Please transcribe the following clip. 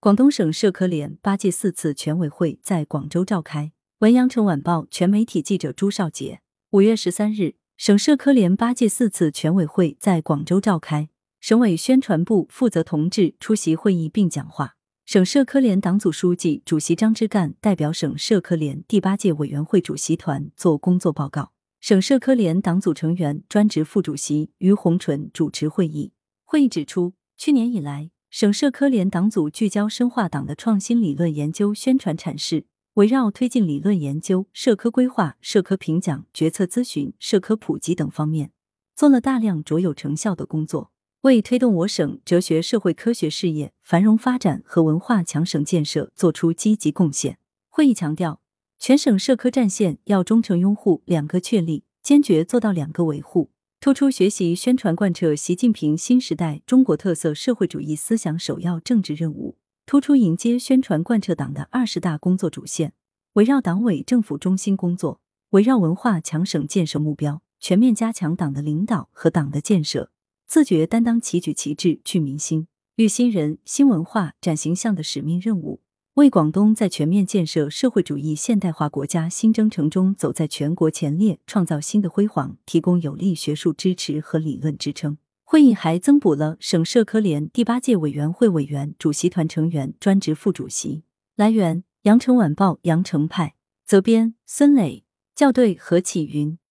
广东省社科联八届四次全委会在广州召开。文阳城晚报全媒体记者朱少杰。五月十三日，省社科联八届四次全委会在广州召开，省委宣传部负责同志出席会议并讲话。省社科联党组书记、主席张之干代表省社科联第八届委员会主席团作工作报告。省社科联党组成员、专职副主席于洪纯主持会议。会议指出，去年以来。省社科联党组聚焦深化党的创新理论研究宣传阐释，围绕推进理论研究、社科规划、社科评奖、决策咨询、社科普及等方面，做了大量卓有成效的工作，为推动我省哲学社会科学事业繁荣发展和文化强省建设作出积极贡献。会议强调，全省社科战线要忠诚拥护两个确立，坚决做到两个维护。突出学习宣传贯彻习近平新时代中国特色社会主义思想首要政治任务，突出迎接宣传贯彻党的二十大工作主线，围绕党委政府中心工作，围绕文化强省建设目标，全面加强党的领导和党的建设，自觉担当齐举旗帜、聚民心、育新人、新文化、展形象的使命任务。为广东在全面建设社会主义现代化国家新征程中走在全国前列，创造新的辉煌，提供有力学术支持和理论支撑。会议还增补了省社科联第八届委员会委员、主席团成员、专职副主席。来源：羊城晚报羊城派，责编：孙磊，校对：何启云。